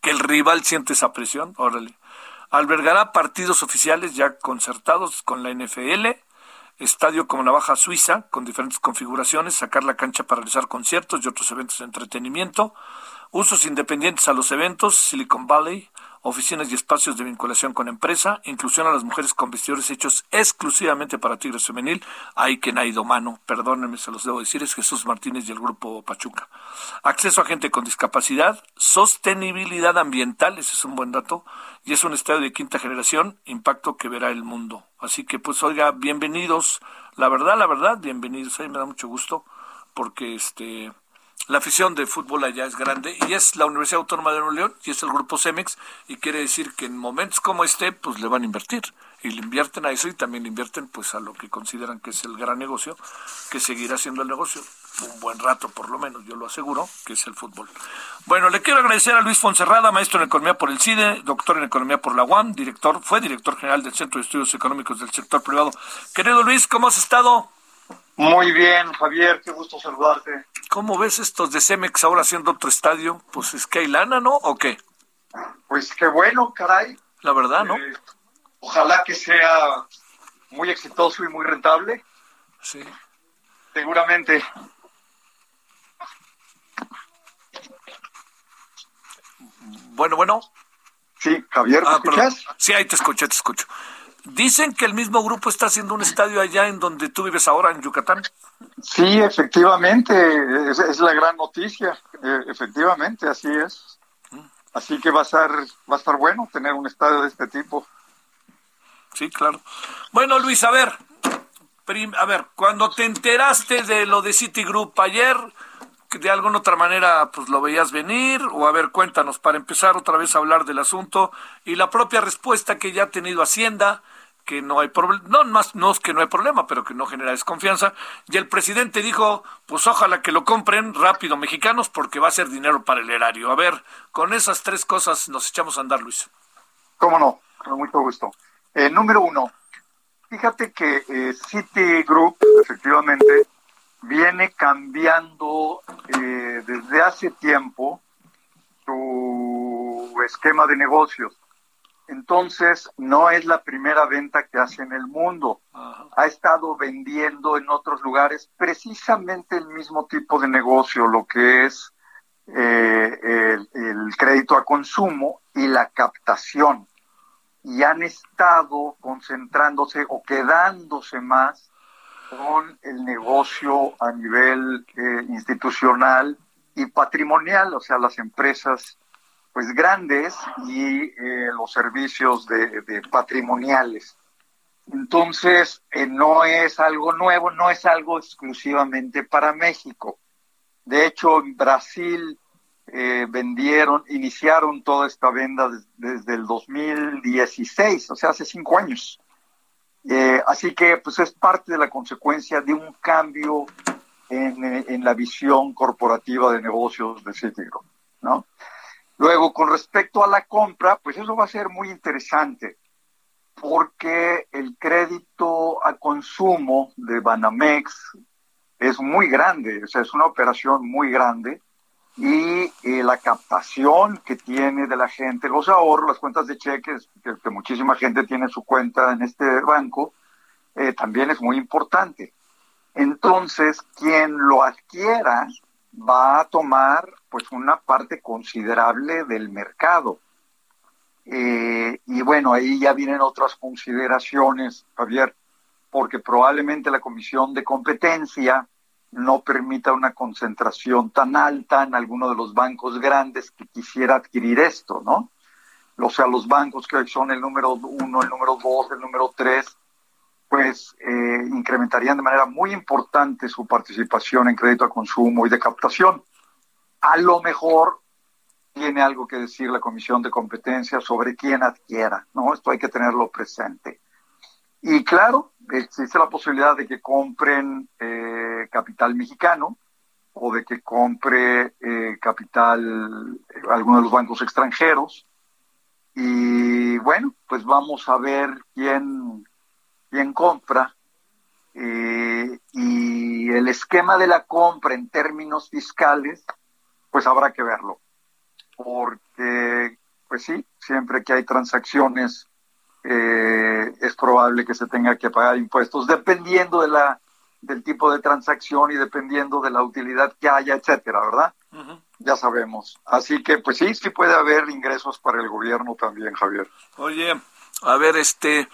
que el rival siente esa presión, órale. Albergará partidos oficiales ya concertados con la NFL, estadio como Navaja Suiza, con diferentes configuraciones, sacar la cancha para realizar conciertos y otros eventos de entretenimiento, usos independientes a los eventos, Silicon Valley, oficinas y espacios de vinculación con empresa, inclusión a las mujeres con vestidores hechos exclusivamente para Tigres Femenil. Hay quien ha ido mano, perdónenme, se los debo decir, es Jesús Martínez y el grupo Pachuca. Acceso a gente con discapacidad, sostenibilidad ambiental, ese es un buen dato, y es un estadio de quinta generación, impacto que verá el mundo. Así que pues oiga, bienvenidos, la verdad, la verdad, bienvenidos, a mí me da mucho gusto, porque este la afición de fútbol allá es grande y es la Universidad Autónoma de Nuevo León y es el grupo Cemex y quiere decir que en momentos como este pues le van a invertir y le invierten a eso y también invierten pues a lo que consideran que es el gran negocio que seguirá siendo el negocio un buen rato por lo menos yo lo aseguro que es el fútbol. Bueno le quiero agradecer a Luis Fonserrada maestro en economía por el CIDE doctor en economía por la UAM director fue director general del Centro de Estudios Económicos del Sector Privado. Querido Luis cómo has estado muy bien, Javier, qué gusto saludarte. ¿Cómo ves estos de Cemex ahora haciendo otro estadio? Pues es que hay lana, ¿no? ¿O qué? Pues qué bueno, caray. La verdad, ¿no? Eh, ojalá que sea muy exitoso y muy rentable. Sí. Seguramente. Bueno, bueno. Sí, Javier, ¿me ah, escuchas? Sí, ahí te escucho, te escucho. Dicen que el mismo grupo está haciendo un estadio allá en donde tú vives ahora, en Yucatán. Sí, efectivamente, es, la gran noticia, eh, efectivamente, así es. Así que va a estar, va a estar bueno tener un estadio de este tipo. Sí, claro. Bueno, Luis, a ver, a ver, cuando te enteraste de lo de Citigroup ayer, de alguna otra manera pues lo veías venir o a ver cuéntanos para empezar otra vez a hablar del asunto y la propia respuesta que ya ha tenido Hacienda que no hay problema, no más no es que no hay problema, pero que no genera desconfianza. Y el presidente dijo, pues ojalá que lo compren rápido mexicanos porque va a ser dinero para el erario. A ver, con esas tres cosas nos echamos a andar, Luis. Cómo no, con mucho gusto. Eh, número uno, fíjate que eh, Citigroup, efectivamente, viene cambiando eh, desde hace tiempo su esquema de negocios entonces, no es la primera venta que hace en el mundo. Ha estado vendiendo en otros lugares precisamente el mismo tipo de negocio, lo que es eh, el, crédito a consumo y la captación. Y han estado concentrándose o quedándose más con el negocio a nivel eh, institucional y patrimonial, o sea, las empresas pues grandes y eh, los servicios de, patrimoniales. Entonces, eh, no es algo nuevo, no es algo exclusivamente para México. De hecho, en Brasil eh, vendieron, iniciaron toda esta venta desde el 2016, o sea, hace cinco años. así que, pues es parte de la consecuencia de un cambio en, en la visión corporativa de negocios de Citigroup, ¿no? Luego, con respecto a la compra, pues eso va a ser muy interesante, porque el crédito a consumo de Banamex es muy grande, o sea, es una operación muy grande, y eh, la captación que tiene de la gente, los ahorros, las cuentas de cheques, que, muchísima gente tiene su cuenta en este banco, eh, también es muy importante. Entonces, quien lo adquiera va a tomar pues una parte considerable del mercado. Eh, y bueno, ahí ya vienen otras consideraciones, Javier, porque probablemente la Comisión de Competencia no permita una concentración tan alta en alguno de los bancos grandes que quisiera adquirir esto, ¿no? O sea, los bancos que son el número uno, el número dos, el número tres, pues eh, incrementarían de manera muy importante su participación en crédito a consumo y de captación. A lo mejor tiene algo que decir la Comisión de Competencia sobre quién adquiera, ¿no? Esto hay que tenerlo presente. Y claro, existe la posibilidad de que compren eh, capital mexicano o de que compre eh, capital alguno de los bancos extranjeros. Y bueno, pues vamos a ver quién, quién compra. y el esquema de la compra en términos fiscales, pues habrá que verlo. Porque, pues sí, siempre que hay transacciones eh, es probable que se tenga que pagar impuestos dependiendo de la del tipo de transacción y dependiendo de la utilidad que haya, etcétera, ¿verdad? Ya sabemos. Así que, pues sí, sí puede haber ingresos para el gobierno también, Javier. Oye, a ver, este,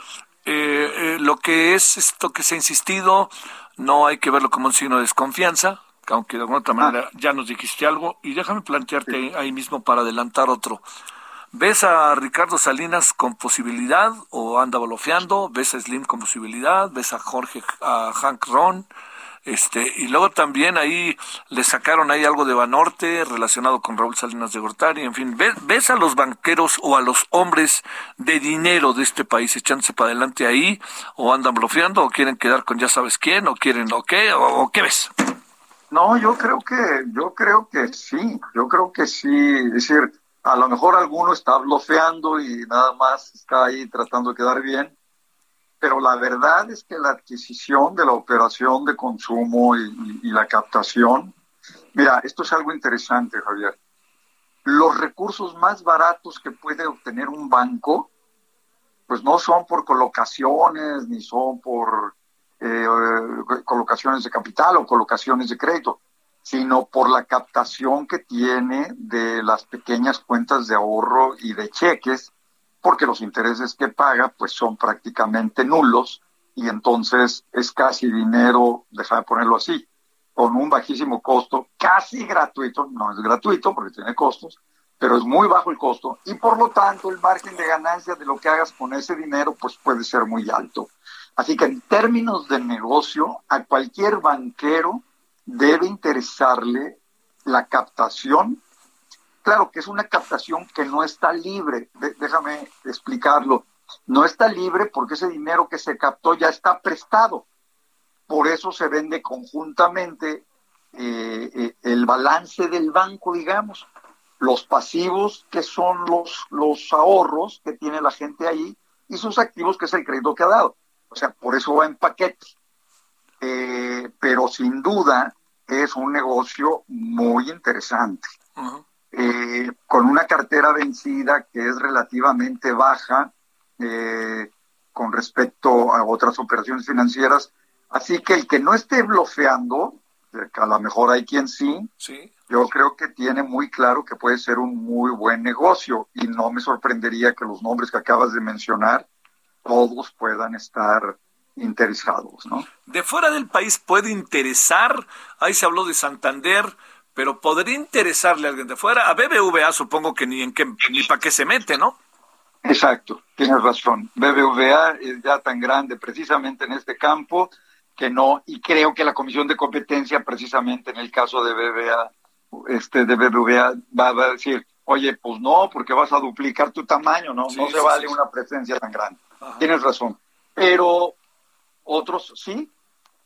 eh, eh, lo que es esto que se ha insistido, no hay que verlo como un signo de desconfianza, aunque de alguna otra manera ya nos dijiste algo, y déjame plantearte ahí mismo para adelantar otro. ¿Ves a Ricardo Salinas con posibilidad o anda bolofeando? ¿Ves a Slim con posibilidad? ¿Ves a Jorge, a Hank Ron? Este, y luego también ahí le sacaron ahí algo de Banorte relacionado con Raúl Salinas de Gortari, en fin, ¿ves, ¿ves, a los banqueros o a los hombres de dinero de este país echándose para adelante ahí o andan bloqueando o quieren quedar con ya sabes quién o quieren o qué o, qué ves? No, yo creo que yo creo que sí, yo creo que sí, es decir, a lo mejor alguno está bloqueando y nada más está ahí tratando de quedar bien, pero la verdad es que la adquisición de la operación de consumo y, la captación, mira, esto es algo interesante, Javier. Los recursos más baratos que puede obtener un banco, pues no son por colocaciones, ni son por eh, colocaciones de capital o colocaciones de crédito sino por la captación que tiene de las pequeñas cuentas de ahorro y de cheques, porque los intereses que paga pues son prácticamente nulos y entonces es casi dinero, déjame ponerlo así, con un bajísimo costo, casi gratuito, no es gratuito porque tiene costos, pero es muy bajo el costo y por lo tanto el margen de ganancia de lo que hagas con ese dinero pues puede ser muy alto. Así que en términos de negocio, a cualquier banquero debe interesarle la captación. Claro que es una captación que no está libre, déjame explicarlo. No está libre porque ese dinero que se captó ya está prestado. Por eso se vende conjuntamente eh, eh, el balance del banco, digamos, los pasivos que son los, los ahorros que tiene la gente ahí y sus activos que es el crédito que ha dado. O sea, por eso va en paquete. Eh, pero sin duda es un negocio muy interesante. Eh, con una cartera vencida que es relativamente baja eh, con respecto a otras operaciones financieras. Así que el que no esté bloqueando, a lo mejor hay quien sí, sí, yo creo que tiene muy claro que puede ser un muy buen negocio y no me sorprendería que los nombres que acabas de mencionar todos puedan estar interesados, ¿no? De fuera del país puede interesar, ahí se habló de Santander, pero podría interesarle a alguien de fuera, a BBVA supongo que ni en qué, ni para qué se mete, ¿no? Exacto, tienes razón. BBVA es ya tan grande precisamente en este campo que no, y creo que la Comisión de Competencia precisamente en el caso de BBVA, este de BBVA va, a decir, oye, pues no, porque vas a duplicar tu tamaño, no, no se vale una presencia tan grande. Tienes razón. Pero otros sí,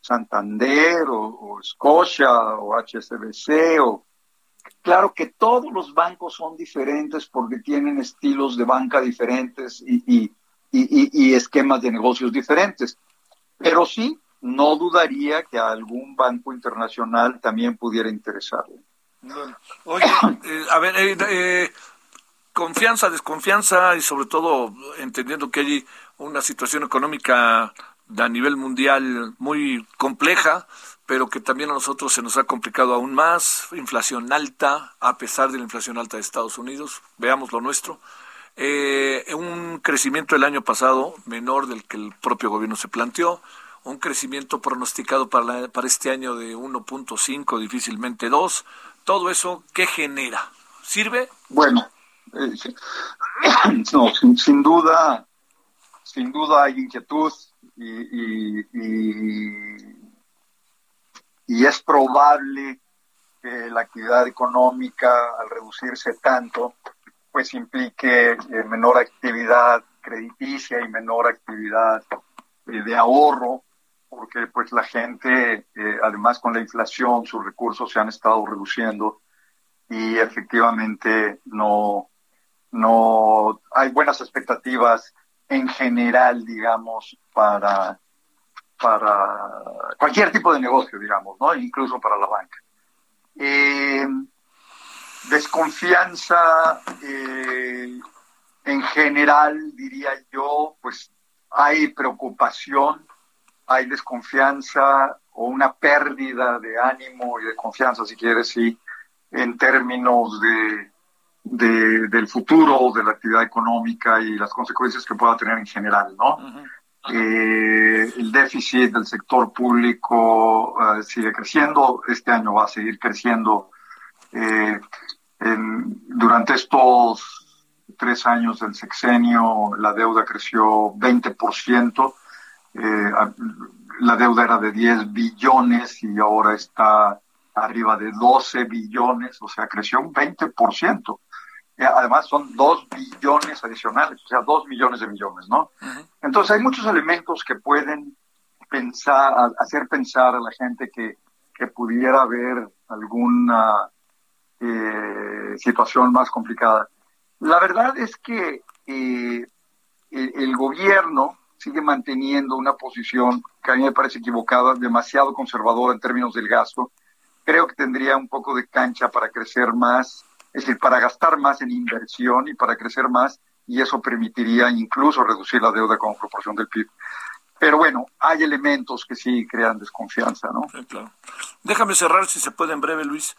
Santander o, Scotia o HSBC o claro que todos los bancos son diferentes porque tienen estilos de banca diferentes y, esquemas de negocios diferentes. Pero sí, no dudaría que algún banco internacional también pudiera interesarle. oye, eh, a ver, eh, eh, confianza, desconfianza y sobre todo entendiendo que hay una situación económica a nivel mundial muy compleja, pero que también a nosotros se nos ha complicado aún más, inflación alta, a pesar de la inflación alta de Estados Unidos, veamos lo nuestro. Eh, un crecimiento el año pasado menor del que el propio gobierno se planteó, un crecimiento pronosticado para, para este año de 1.5, difícilmente 2. Todo eso, ¿qué genera? ¿Sirve? Bueno, eh, no, sin, duda, sin duda hay inquietud y, y, es probable que la actividad económica, al reducirse tanto, pues implique eh, menor actividad crediticia y menor actividad eh, de ahorro, porque pues la gente, eh, además con la inflación, sus recursos se han estado reduciendo y efectivamente no, no hay buenas expectativas en general, digamos, para, para cualquier tipo de negocio, digamos, ¿no? Incluso para la banca. Eh, Desconfianza eh, en general, diría yo, pues hay preocupación, hay desconfianza o una pérdida de ánimo y de confianza, si quieres, sí, en términos de, del futuro, de la actividad económica y las consecuencias que pueda tener en general, ¿no? Eh, el déficit del sector público eh, sigue creciendo, este año va a seguir creciendo eh, durante estos tres años del sexenio, la deuda creció 20%. Eh, la deuda era de 10 billones y ahora está arriba de 12 billones, o sea, creció un 20%. Eh, además, son 2 billones adicionales, o sea, 2 millones de millones, ¿no? Entonces, hay muchos elementos que pueden pensar, hacer pensar a la gente que, que pudiera haber alguna eh, situación más complicada. La verdad es que eh, el, gobierno sigue manteniendo una posición que a mí me parece equivocada, demasiado conservadora en términos del gasto. Creo que tendría un poco de cancha para crecer más, es decir, para gastar más en inversión y para crecer más, y eso permitiría incluso reducir la deuda como proporción del PIB. Pero bueno, hay elementos que sí crean desconfianza, ¿no? claro. Déjame cerrar, si se puede, en breve, Luis.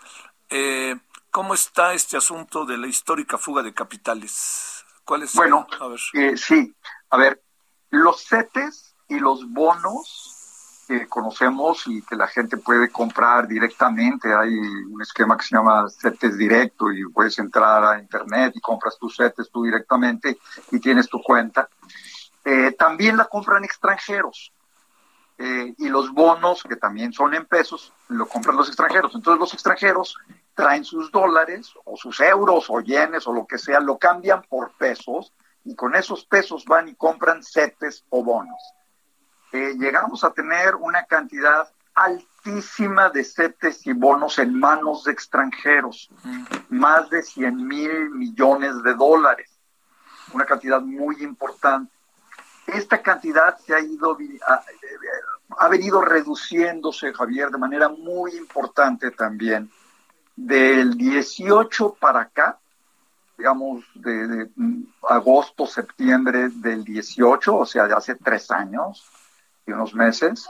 Eh, ¿Cómo está este asunto de la histórica fuga de capitales? ¿Cuál es? Bueno, eh, sí, a ver, los CETES y los bonos que conocemos y que la gente puede comprar directamente, hay un esquema que se llama CETES directo y puedes entrar a internet y compras tus CETES tú directamente y tienes tu cuenta. Eh, también la compran extranjeros. Eh, y los bonos, que también son en pesos, lo compran los extranjeros. Entonces los extranjeros traen sus dólares o sus euros o yenes o lo que sea, lo cambian por pesos y con esos pesos van y compran CETES o bonos. Eh, llegamos a tener una cantidad altísima de CETES y bonos en manos de extranjeros, más de 100 mil millones de dólares, una cantidad muy importante. Esta cantidad se ha ido, ha venido reduciéndose, Javier, de manera muy importante también. Del 18 para acá, digamos, de, agosto, septiembre del 18, o sea, de hace tres años y unos meses,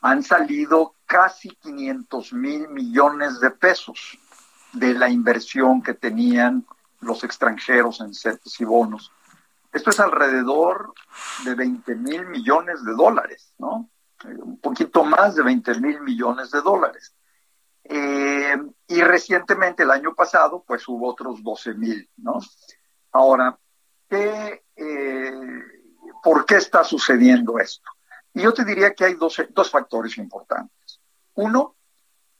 han salido casi 500 mil millones de pesos de la inversión que tenían los extranjeros en CETES y bonos. Esto es alrededor de 20 mil millones de dólares, ¿no? Un poquito más de 20 mil millones de dólares. Eh, y recientemente, el año pasado, pues hubo otros 12 mil, ¿no? Ahora, ¿qué, eh, ¿por qué está sucediendo esto? Y yo te diría que hay dos, dos factores importantes. Uno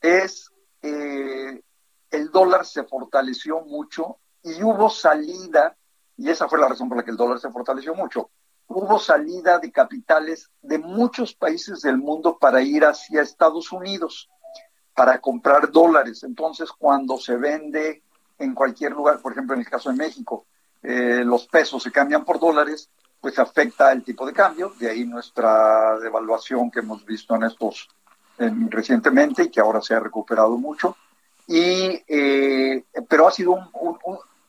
es eh, el dólar se fortaleció mucho y hubo salida, y esa fue la razón por la que el dólar se fortaleció mucho, hubo salida de capitales de muchos países del mundo para ir hacia Estados Unidos para comprar dólares. Entonces, cuando se vende en cualquier lugar, por ejemplo, en el caso de México, eh, los pesos se cambian por dólares, pues afecta el tipo de cambio, de ahí nuestra devaluación que hemos visto en estos recientemente y que ahora se ha recuperado mucho. y, eh, pero ha sido un,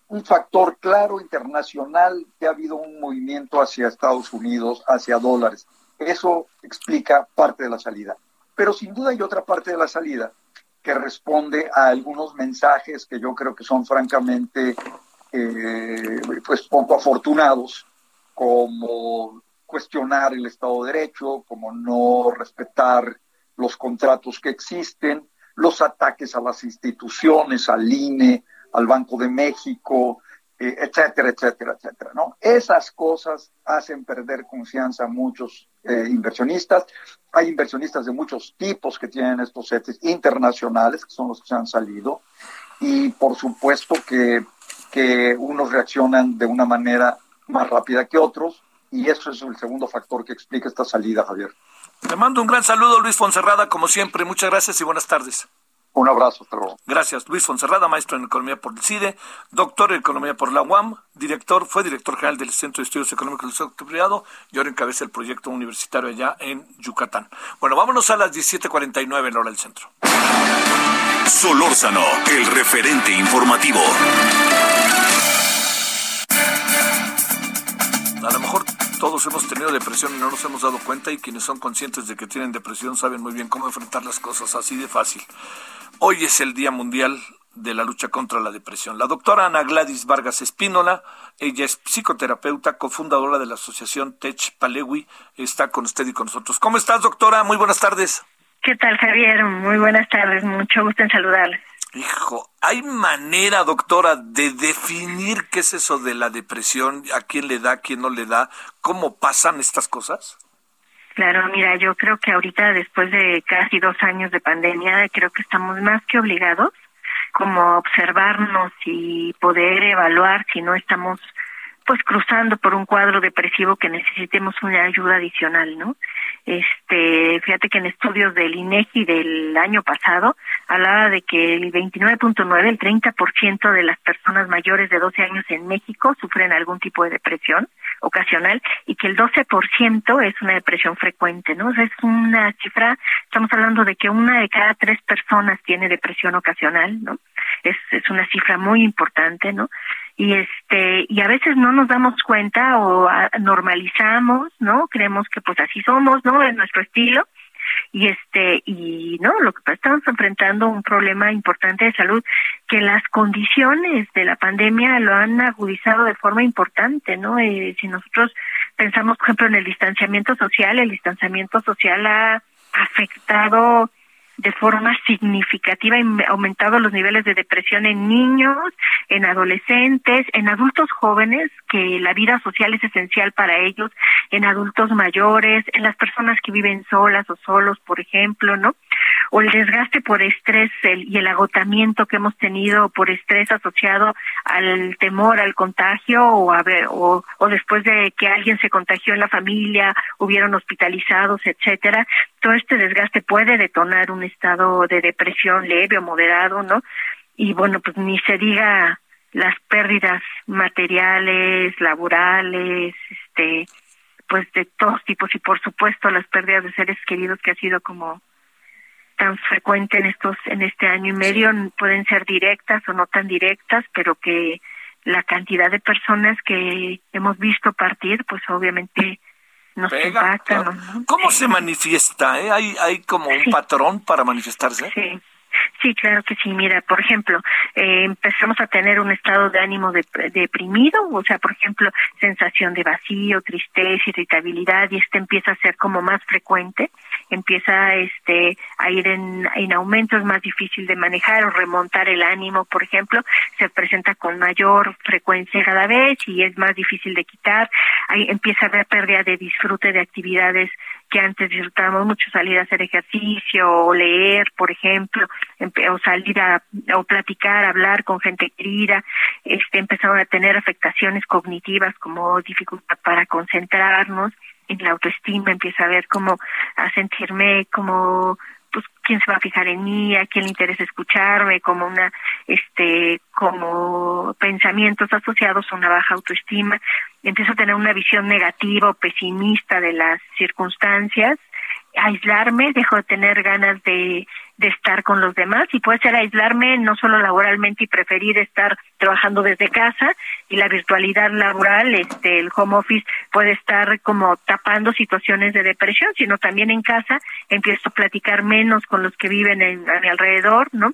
un, factor claro internacional que ha habido un movimiento hacia Estados Unidos, hacia dólares. Eso explica parte de la salida. Pero sin duda hay otra parte de la salida que responde a algunos mensajes que yo creo que son francamente eh, pues poco afortunados, como cuestionar el Estado de Derecho, como no respetar los contratos que existen, los ataques a las instituciones, al INE, al Banco de México, eh, etcétera, etcétera, etcétera. ¿no? Esas cosas hacen perder confianza a muchos eh, inversionistas. Hay inversionistas de muchos tipos que tienen estos setes internacionales, que son los que se han salido, y por supuesto que, que unos reaccionan de una manera más rápida que otros, y eso es el segundo factor que explica esta salida, Javier. Te mando un gran saludo, Luis Fonserrada, como siempre. Muchas gracias y buenas tardes. Un abrazo, hasta Gracias, Luis Fonserrada, maestro en Economía por el CIDE, doctor en Economía por la UAM, director, fue director general del Centro de Estudios Económicos del Sector Privado y ahora encabeza el proyecto universitario allá en Yucatán. Bueno, vámonos a las 17.49 en la hora del centro. Solórzano, el referente informativo. A lo mejor todos hemos tenido depresión y no nos hemos dado cuenta y quienes son conscientes de que tienen depresión saben muy bien cómo enfrentar las cosas así de fácil. Hoy es el Día Mundial de la lucha contra la depresión. La doctora Ana Gladys Vargas Espínola, ella es psicoterapeuta, cofundadora de la asociación Tech Palewi, está con usted y con nosotros. ¿Cómo estás, doctora? Muy buenas tardes. ¿Qué tal, Javier? Muy buenas tardes, mucho gusto en saludarles. Hijo, ¿hay manera, doctora, de definir qué es eso de la depresión? ¿A quién le da, a quién no le da? ¿Cómo pasan estas cosas? Claro, mira, yo creo que ahorita, después de casi dos años de pandemia, creo que estamos más que obligados como observarnos y poder evaluar si no estamos pues cruzando por un cuadro depresivo que necesitemos una ayuda adicional, ¿no? Este, fíjate que en estudios del INEGI del año pasado hablaba de que el 29.9, el 30% de las personas mayores de 12 años en México sufren algún tipo de depresión ocasional y que el 12% es una depresión frecuente, ¿no? es una cifra, estamos hablando de que una de cada tres personas tiene depresión ocasional, ¿no? Es, es una cifra muy importante, ¿no? Y este y a veces no nos damos cuenta o normalizamos no creemos que pues así somos no es nuestro estilo. Y este y no lo que estamos enfrentando un problema importante de salud que las condiciones de la pandemia lo han agudizado de forma importante no eh, si nosotros pensamos por ejemplo en el distanciamiento social el distanciamiento social ha afectado de forma significativa aumentado los niveles de depresión en niños, en adolescentes, en adultos jóvenes, que la vida social es esencial para ellos, en adultos mayores, en las personas que viven solas o solos, por ejemplo, ¿no? O el desgaste por estrés y el agotamiento que hemos tenido por estrés asociado al temor al contagio o, a o, o después de que alguien se contagió en la familia, hubieron hospitalizados, etcétera. Todo este desgaste puede detonar un estado de depresión leve o moderado, ¿no? Y bueno, pues ni se diga las pérdidas materiales, laborales, este, pues de todos tipos y por supuesto las pérdidas de seres queridos que ha sido como tan frecuente en estos en este año y medio pueden ser directas o no tan directas, pero que la cantidad de personas que hemos visto partir, pues obviamente nos impacta. ¿Cómo se manifiesta? Eh? ¿Hay, ¿Hay como un patrón para manifestarse? Sí. Sí, claro que sí. Mira, por ejemplo, eh, empezamos a tener un estado de ánimo deprimido, o sea, por ejemplo, sensación de vacío, tristeza, irritabilidad, y este empieza a ser como más frecuente, empieza este a ir en, en aumento, es más difícil de manejar o remontar el ánimo, por ejemplo, se presenta con mayor frecuencia cada vez y es más difícil de quitar. Ahí empieza a haber pérdida de disfrute de actividades que antes disfrutábamos mucho salir a hacer ejercicio o leer, por ejemplo, o salir a o platicar, hablar con gente querida, este empezaron a tener afectaciones cognitivas como dificultad para concentrarnos, en la autoestima empieza a ver como a sentirme como pues quién se va a fijar en mí, a quién le interesa escucharme, como una este como pensamientos asociados a una baja autoestima. Empiezo a tener una visión negativa o pesimista de las circunstancias, aislarme, dejo de tener ganas de, de estar con los demás y puede ser aislarme no solo laboralmente y preferir estar trabajando desde casa y la virtualidad laboral, este, el home office puede estar como tapando situaciones de depresión, sino también en casa empiezo a platicar menos con los que viven en, a mi alrededor, ¿no?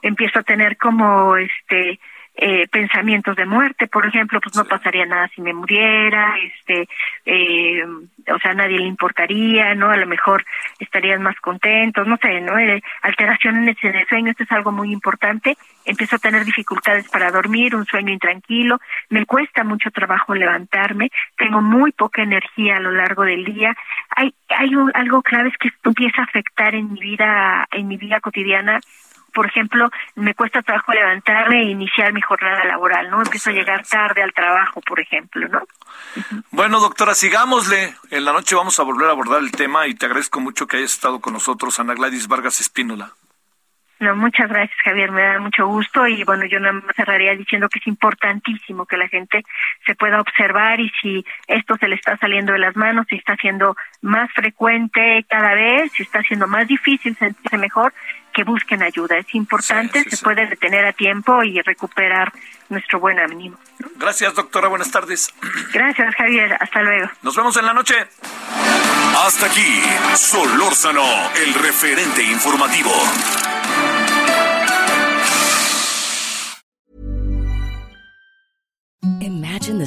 Empiezo a tener como este eh, pensamientos de muerte, por ejemplo, pues no pasaría nada si me muriera, este, eh, o sea, a nadie le importaría, ¿no? A lo mejor estarían más contentos, no sé, ¿no? Eh, alteraciones en el sueño, esto es algo muy importante. Empiezo a tener dificultades para dormir, un sueño intranquilo, me cuesta mucho trabajo levantarme, tengo muy poca energía a lo largo del día. Hay, hay algo clave es que esto empieza a afectar en mi vida, en mi vida cotidiana por ejemplo, me cuesta trabajo levantarme e iniciar mi jornada laboral, ¿no? Empiezo a llegar tarde al trabajo, por ejemplo, ¿no? Bueno, doctora, sigámosle. En la noche vamos a volver a abordar el tema y te agradezco mucho que hayas estado con nosotros, Ana Gladys Vargas Espínola. No, muchas gracias, Javier. Me da mucho gusto y bueno, yo nada más cerraría diciendo que es importantísimo que la gente se pueda observar y si esto se le está saliendo de las manos, si está siendo más frecuente cada vez, si está siendo más difícil sentirse mejor, que busquen ayuda. Es importante, se puede detener a tiempo y recuperar nuestro buen ánimo. Gracias, doctora. Buenas tardes. Gracias, Javier. Hasta luego. Nos vemos en la noche. Hasta aquí, Solórzano, el referente informativo.